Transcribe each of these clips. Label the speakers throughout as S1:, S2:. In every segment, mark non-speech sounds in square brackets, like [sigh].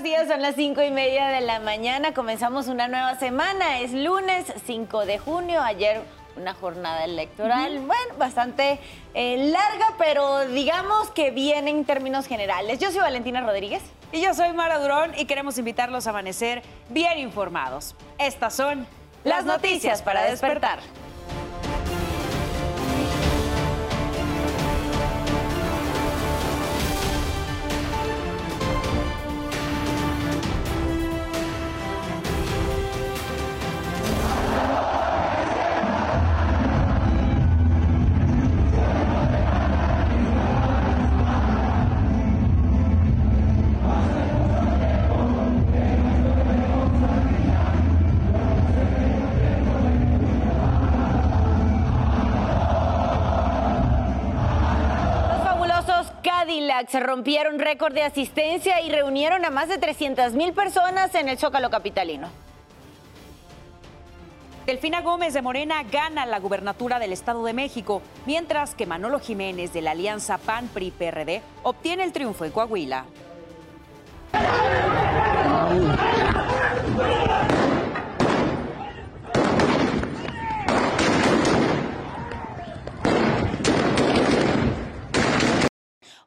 S1: buenos días, son las cinco y media de la mañana, comenzamos una nueva semana, es lunes 5 de junio, ayer una jornada electoral, bueno, bastante eh, larga, pero digamos que bien en términos generales. Yo soy Valentina Rodríguez.
S2: Y yo soy Mara Durón y queremos invitarlos a amanecer bien informados. Estas son
S1: las noticias para despertar. Se rompieron récord de asistencia y reunieron a más de 300 mil personas en el Zócalo Capitalino.
S2: Delfina Gómez de Morena gana la gubernatura del Estado de México, mientras que Manolo Jiménez de la Alianza PAN-PRI-PRD obtiene el triunfo en Coahuila.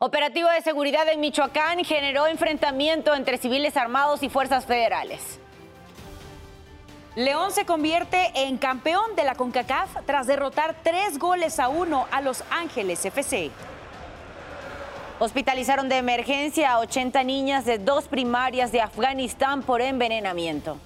S1: Operativo de seguridad en Michoacán generó enfrentamiento entre civiles armados y fuerzas federales.
S2: León se convierte en campeón de la CONCACAF tras derrotar tres goles a uno a Los Ángeles FC.
S1: Hospitalizaron de emergencia a 80 niñas de dos primarias de Afganistán por envenenamiento.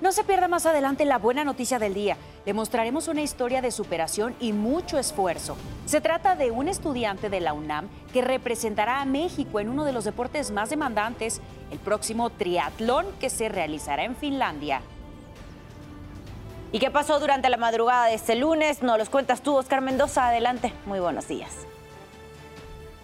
S2: No se pierda más adelante la buena noticia del día. Le mostraremos una historia de superación y mucho esfuerzo. Se trata de un estudiante de la UNAM que representará a México en uno de los deportes más demandantes, el próximo triatlón que se realizará en Finlandia.
S1: ¿Y qué pasó durante la madrugada de este lunes? Nos los cuentas tú, Oscar Mendoza. Adelante. Muy buenos días.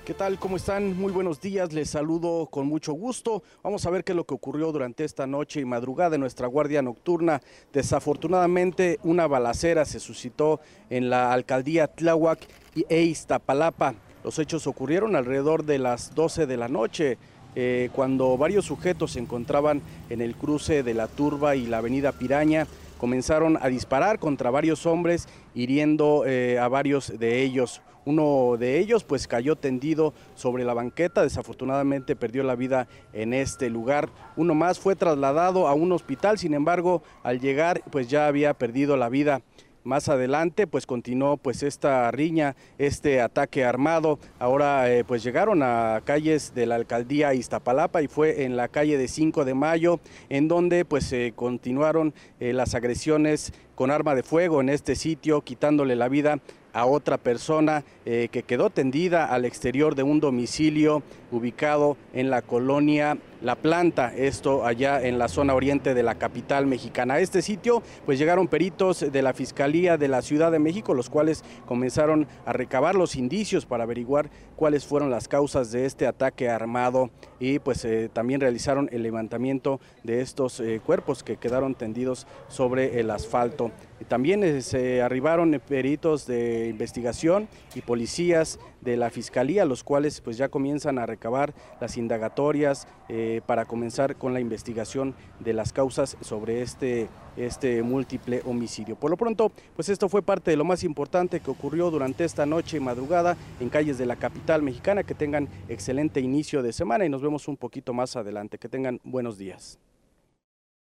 S3: ¿Qué tal? ¿Cómo están? Muy buenos días. Les saludo con mucho gusto. Vamos a ver qué es lo que ocurrió durante esta noche y madrugada en nuestra guardia nocturna. Desafortunadamente, una balacera se suscitó en la alcaldía Tláhuac e Iztapalapa. Los hechos ocurrieron alrededor de las 12 de la noche. Eh, cuando varios sujetos se encontraban en el cruce de la Turba y la avenida Piraña, comenzaron a disparar contra varios hombres, hiriendo eh, a varios de ellos. Uno de ellos pues cayó tendido sobre la banqueta, desafortunadamente perdió la vida en este lugar. Uno más fue trasladado a un hospital, sin embargo, al llegar pues ya había perdido la vida. Más adelante pues continuó pues esta riña, este ataque armado. Ahora eh, pues llegaron a calles de la alcaldía Iztapalapa y fue en la calle de 5 de mayo en donde pues se continuaron eh, las agresiones con arma de fuego en este sitio, quitándole la vida a otra persona eh, que quedó tendida al exterior de un domicilio ubicado en la colonia La Planta, esto allá en la zona oriente de la capital mexicana. A este sitio pues llegaron peritos de la Fiscalía de la Ciudad de México, los cuales comenzaron a recabar los indicios para averiguar cuáles fueron las causas de este ataque armado y pues eh, también realizaron el levantamiento de estos eh, cuerpos que quedaron tendidos sobre el asfalto. También se arribaron peritos de investigación y policías de la Fiscalía, los cuales pues ya comienzan a recabar las indagatorias eh, para comenzar con la investigación de las causas sobre este, este múltiple homicidio. Por lo pronto, pues esto fue parte de lo más importante que ocurrió durante esta noche y madrugada en calles de la capital mexicana. Que tengan excelente inicio de semana y nos vemos un poquito más adelante. Que tengan buenos días.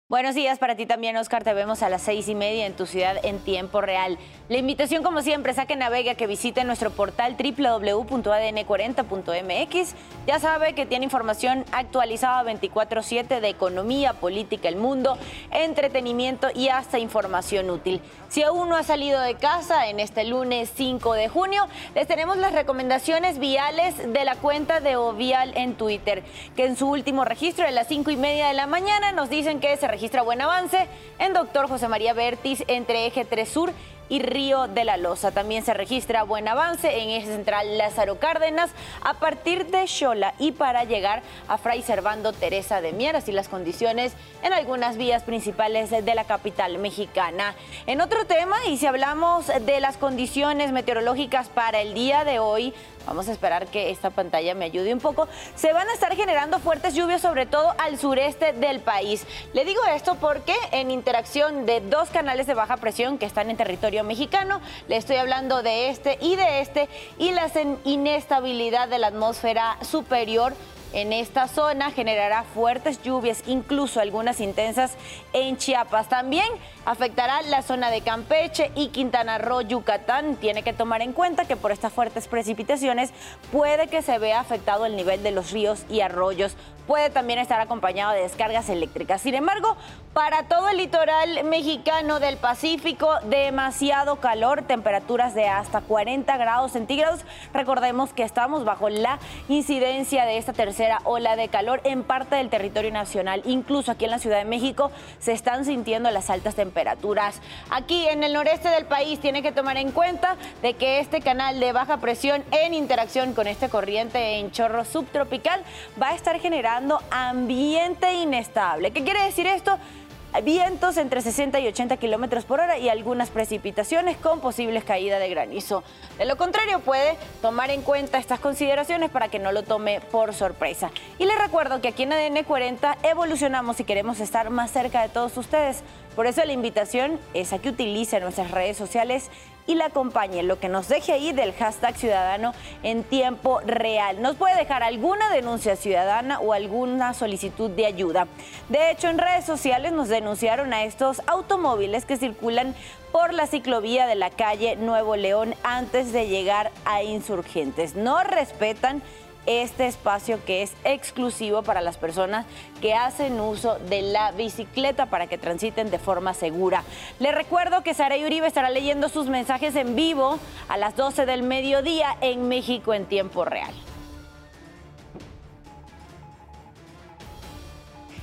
S1: Buenos días para ti también, Oscar. Te vemos a las seis y media en tu ciudad en tiempo real. La invitación, como siempre, es a que navegue, que visite nuestro portal www.adn40.mx. Ya sabe que tiene información actualizada 24-7 de economía, política, el mundo, entretenimiento y hasta información útil. Si aún no ha salido de casa en este lunes 5 de junio, les tenemos las recomendaciones viales de la cuenta de Ovial en Twitter, que en su último registro de las cinco y media de la mañana nos dicen que se registra buen avance en Doctor José María Bertis entre Eje 3 Sur y Río de la Loza. También se registra buen avance en eje central Lázaro Cárdenas a partir de Xola y para llegar a Fray Servando Teresa de Mier, así las condiciones en algunas vías principales de la capital mexicana. En otro tema, y si hablamos de las condiciones meteorológicas para el día de hoy, Vamos a esperar que esta pantalla me ayude un poco. Se van a estar generando fuertes lluvias, sobre todo al sureste del país. Le digo esto porque en interacción de dos canales de baja presión que están en territorio mexicano, le estoy hablando de este y de este, y la inestabilidad de la atmósfera superior en esta zona generará fuertes lluvias, incluso algunas intensas en Chiapas. También afectará la zona de Campeche y Quintana Roo, Yucatán. Tiene que tomar en cuenta que por estas fuertes precipitaciones puede que se vea afectado el nivel de los ríos y arroyos puede también estar acompañado de descargas eléctricas. Sin embargo, para todo el litoral mexicano del Pacífico, demasiado calor, temperaturas de hasta 40 grados centígrados. Recordemos que estamos bajo la incidencia de esta tercera ola de calor en parte del territorio nacional. Incluso aquí en la Ciudad de México se están sintiendo las altas temperaturas. Aquí en el noreste del país tiene que tomar en cuenta de que este canal de baja presión en interacción con este corriente en chorro subtropical va a estar generando ambiente inestable. ¿Qué quiere decir esto? Vientos entre 60 y 80 kilómetros por hora y algunas precipitaciones con posibles caídas de granizo. De lo contrario, puede tomar en cuenta estas consideraciones para que no lo tome por sorpresa. Y les recuerdo que aquí en ADN 40 evolucionamos y queremos estar más cerca de todos ustedes. Por eso la invitación es a que utilicen nuestras redes sociales y la acompañe, lo que nos deje ahí del hashtag ciudadano en tiempo real. Nos puede dejar alguna denuncia ciudadana o alguna solicitud de ayuda. De hecho, en redes sociales nos denunciaron a estos automóviles que circulan por la ciclovía de la calle Nuevo León antes de llegar a insurgentes. No respetan este espacio que es exclusivo para las personas que hacen uso de la bicicleta para que transiten de forma segura. Les recuerdo que Sara Uribe estará leyendo sus mensajes en vivo a las 12 del mediodía en México en tiempo real.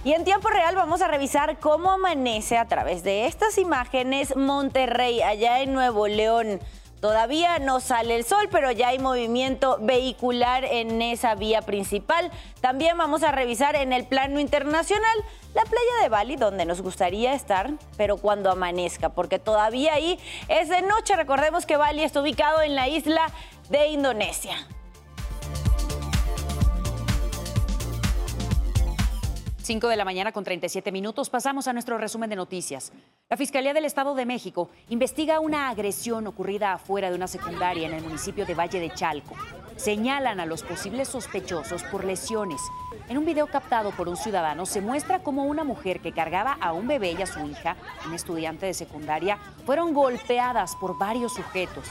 S1: Y en tiempo real vamos a revisar cómo amanece a través de estas imágenes Monterrey, allá en Nuevo León. Todavía no sale el sol, pero ya hay movimiento vehicular en esa vía principal. También vamos a revisar en el plano internacional la playa de Bali, donde nos gustaría estar, pero cuando amanezca, porque todavía ahí es de noche. Recordemos que Bali está ubicado en la isla de Indonesia.
S2: 5 de la mañana con 37 minutos. Pasamos a nuestro resumen de noticias. La Fiscalía del Estado de México investiga una agresión ocurrida afuera de una secundaria en el municipio de Valle de Chalco. Señalan a los posibles sospechosos por lesiones. En un video captado por un ciudadano se muestra cómo una mujer que cargaba a un bebé y a su hija, un estudiante de secundaria, fueron golpeadas por varios sujetos.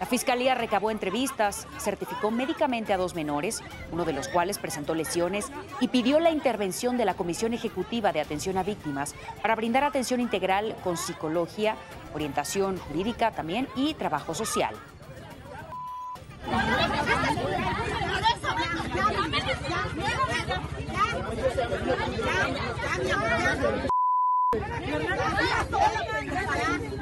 S2: La Fiscalía recabó entrevistas, certificó médicamente a dos menores, uno de los cuales presentó lesiones, y pidió la intervención de la Comisión Ejecutiva de Atención a Víctimas para brindar atención integral con psicología, orientación jurídica también y trabajo social. [laughs]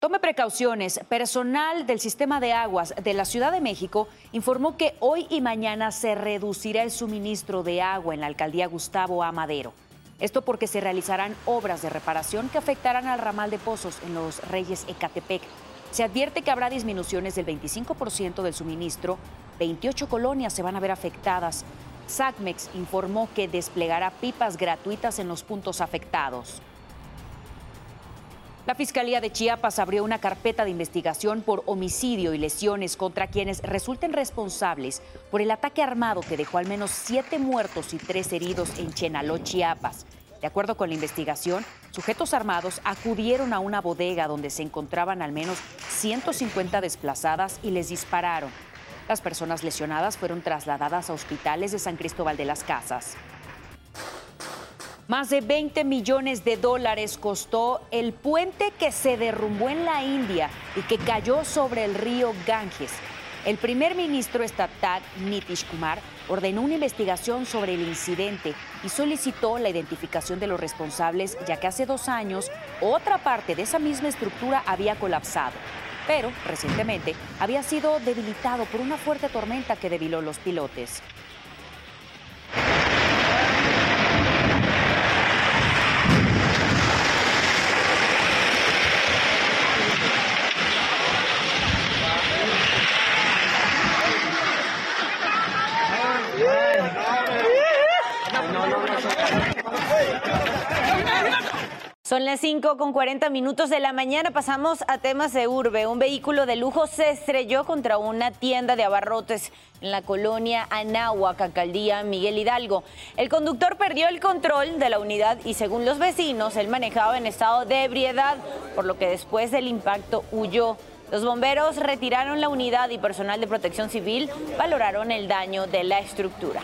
S2: Tome precauciones. Personal del sistema de aguas de la Ciudad de México informó que hoy y mañana se reducirá el suministro de agua en la alcaldía Gustavo Amadero. Esto porque se realizarán obras de reparación que afectarán al ramal de pozos en los Reyes Ecatepec. Se advierte que habrá disminuciones del 25% del suministro. 28 colonias se van a ver afectadas. SACMEX informó que desplegará pipas gratuitas en los puntos afectados. La Fiscalía de Chiapas abrió una carpeta de investigación por homicidio y lesiones contra quienes resulten responsables por el ataque armado que dejó al menos siete muertos y tres heridos en Chenaló, Chiapas. De acuerdo con la investigación, sujetos armados acudieron a una bodega donde se encontraban al menos 150 desplazadas y les dispararon. Las personas lesionadas fueron trasladadas a hospitales de San Cristóbal de las Casas. Más de 20 millones de dólares costó el puente que se derrumbó en la India y que cayó sobre el río Ganges. El primer ministro estatal, Nitish Kumar, ordenó una investigación sobre el incidente y solicitó la identificación de los responsables, ya que hace dos años otra parte de esa misma estructura había colapsado. Pero recientemente había sido debilitado por una fuerte tormenta que debiló los pilotes.
S1: Son las 5 con 40 minutos de la mañana. Pasamos a temas de urbe. Un vehículo de lujo se estrelló contra una tienda de abarrotes en la colonia Anáhuac, alcaldía Miguel Hidalgo. El conductor perdió el control de la unidad y según los vecinos, él manejaba en estado de ebriedad, por lo que después del impacto huyó. Los bomberos retiraron la unidad y personal de protección civil valoraron el daño de la estructura.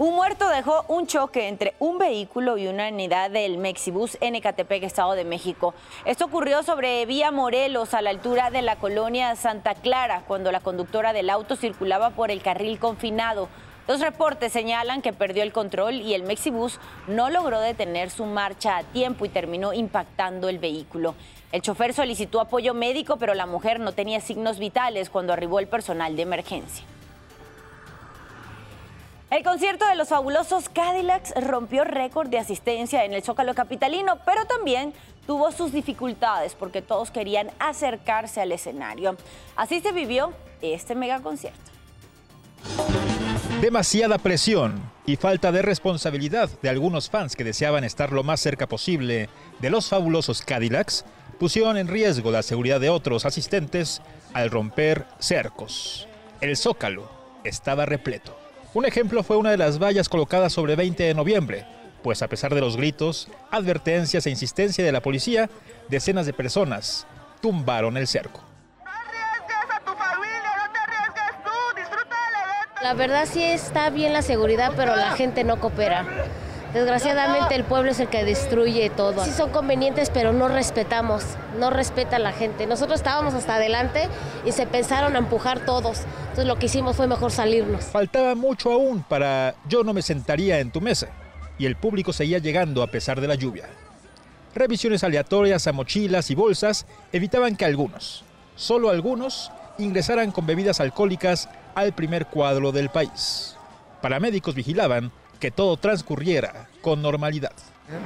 S1: Un muerto dejó un choque entre un vehículo y una unidad del Mexibus en Ecatepec, Estado de México. Esto ocurrió sobre Vía Morelos, a la altura de la colonia Santa Clara, cuando la conductora del auto circulaba por el carril confinado. Los reportes señalan que perdió el control y el Mexibus no logró detener su marcha a tiempo y terminó impactando el vehículo. El chofer solicitó apoyo médico, pero la mujer no tenía signos vitales cuando arribó el personal de emergencia. El concierto de los fabulosos Cadillacs rompió récord de asistencia en el Zócalo Capitalino, pero también tuvo sus dificultades porque todos querían acercarse al escenario. Así se vivió este megaconcierto.
S4: Demasiada presión y falta de responsabilidad de algunos fans que deseaban estar lo más cerca posible de los fabulosos Cadillacs pusieron en riesgo la seguridad de otros asistentes al romper cercos. El Zócalo estaba repleto. Un ejemplo fue una de las vallas colocadas sobre 20 de noviembre, pues a pesar de los gritos, advertencias e insistencia de la policía, decenas de personas tumbaron el cerco.
S5: La verdad sí está bien la seguridad, pero la gente no coopera. Desgraciadamente el pueblo es el que destruye todo. Sí son convenientes, pero no respetamos, no respeta la gente. Nosotros estábamos hasta adelante y se pensaron a empujar todos. Entonces lo que hicimos fue mejor salirnos.
S4: Faltaba mucho aún para yo no me sentaría en tu mesa. Y el público seguía llegando a pesar de la lluvia. Revisiones aleatorias a mochilas y bolsas evitaban que algunos, solo algunos, ingresaran con bebidas alcohólicas al primer cuadro del país. Paramédicos vigilaban que todo transcurriera con normalidad.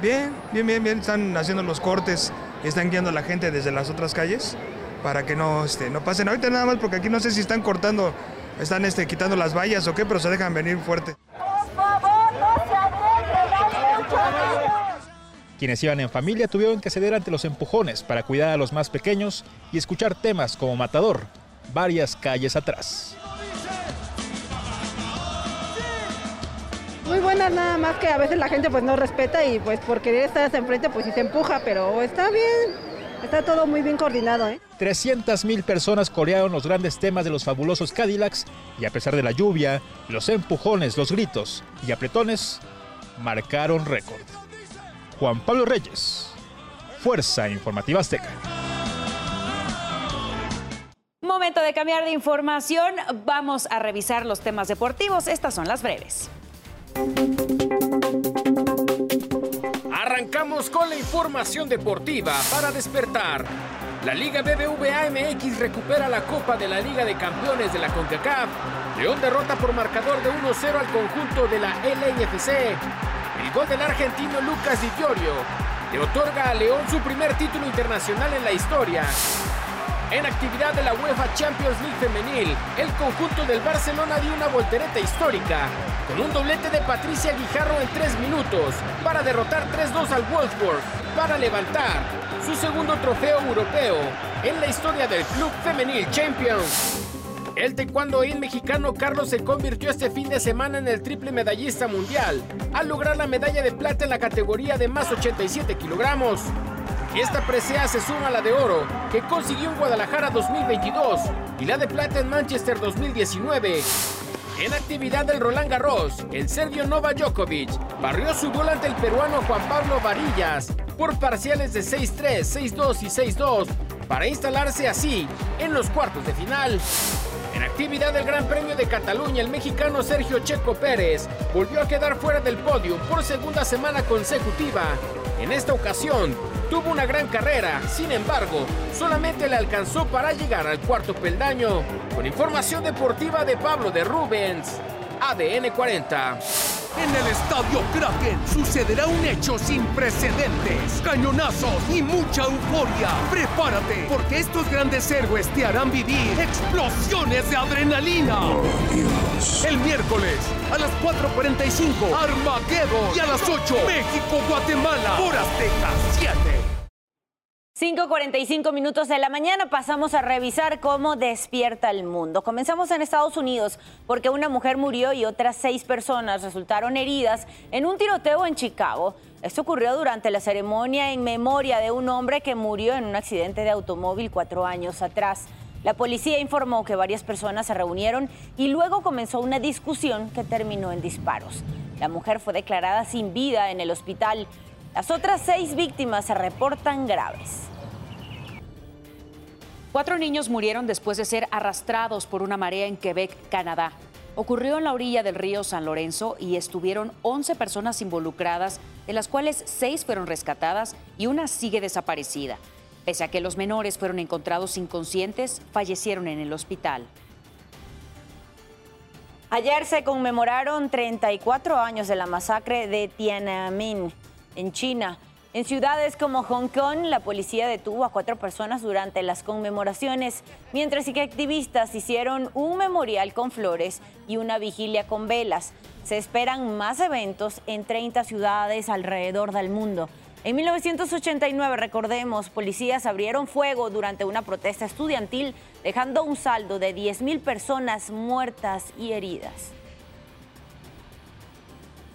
S6: Bien, bien, bien, bien. Están haciendo los cortes, están guiando a la gente desde las otras calles para que no, este, no pasen. Ahorita nada más porque aquí no sé si están cortando, están este, quitando las vallas o qué, pero se dejan venir fuerte.
S4: Quienes iban en familia tuvieron que ceder ante los empujones para cuidar a los más pequeños y escuchar temas como Matador, varias calles atrás.
S7: Muy buenas, nada más que a veces la gente pues no respeta y pues por querer estar hasta enfrente pues sí se empuja, pero está bien, está todo muy bien coordinado. ¿eh?
S4: 300 mil personas corearon los grandes temas de los fabulosos Cadillacs y a pesar de la lluvia, los empujones, los gritos y apretones marcaron récord. Juan Pablo Reyes, Fuerza Informativa Azteca.
S2: Momento de cambiar de información, vamos a revisar los temas deportivos, estas son las breves.
S8: Arrancamos con la información deportiva para despertar. La Liga BBVA MX recupera la Copa de la Liga de Campeones de la CONCACAF. León derrota por marcador de 1-0 al conjunto de la LNFC. El gol del argentino Lucas Di Giorgio le otorga a León su primer título internacional en la historia. En actividad de la UEFA Champions League femenil, el conjunto del Barcelona dio una voltereta histórica, con un doblete de Patricia Guijarro en tres minutos, para derrotar 3-2 al Wolfsburg, para levantar su segundo trofeo europeo en la historia del Club Femenil Champions. El taekwondo in mexicano Carlos se convirtió este fin de semana en el triple medallista mundial, al lograr la medalla de plata en la categoría de más 87 kilogramos. Esta presea se suma a la de oro que consiguió en Guadalajara 2022 y la de plata en Manchester 2019. En actividad del Roland Garros, el serbio Nova Djokovic barrió su duelo ante el peruano Juan Pablo Varillas por parciales de 6-3, 6-2 y 6-2 para instalarse así en los cuartos de final. En actividad del Gran Premio de Cataluña, el mexicano Sergio Checo Pérez volvió a quedar fuera del podio por segunda semana consecutiva. En esta ocasión, tuvo una gran carrera, sin embargo, solamente le alcanzó para llegar al cuarto peldaño. Con información deportiva de Pablo de Rubens, ADN 40.
S9: En el Estadio Kraken sucederá un hecho sin precedentes. Cañonazos y mucha euforia. Prepárate, porque estos grandes héroes te harán vivir explosiones de adrenalina. El miércoles a las 4.45, Armageddon. Y a las 8, México-Guatemala. Por Azteca 7.
S1: 5.45 minutos de la mañana pasamos a revisar cómo despierta el mundo. Comenzamos en Estados Unidos porque una mujer murió y otras seis personas resultaron heridas en un tiroteo en Chicago. Esto ocurrió durante la ceremonia en memoria de un hombre que murió en un accidente de automóvil cuatro años atrás. La policía informó que varias personas se reunieron y luego comenzó una discusión que terminó en disparos. La mujer fue declarada sin vida en el hospital. Las otras seis víctimas se reportan graves.
S2: Cuatro niños murieron después de ser arrastrados por una marea en Quebec, Canadá. Ocurrió en la orilla del río San Lorenzo y estuvieron 11 personas involucradas, de las cuales seis fueron rescatadas y una sigue desaparecida. Pese a que los menores fueron encontrados inconscientes, fallecieron en el hospital.
S1: Ayer se conmemoraron 34 años de la masacre de Tiananmen en China. En ciudades como Hong Kong, la policía detuvo a cuatro personas durante las conmemoraciones, mientras que activistas hicieron un memorial con flores y una vigilia con velas. Se esperan más eventos en 30 ciudades alrededor del mundo. En 1989, recordemos, policías abrieron fuego durante una protesta estudiantil, dejando un saldo de 10.000 personas muertas y heridas.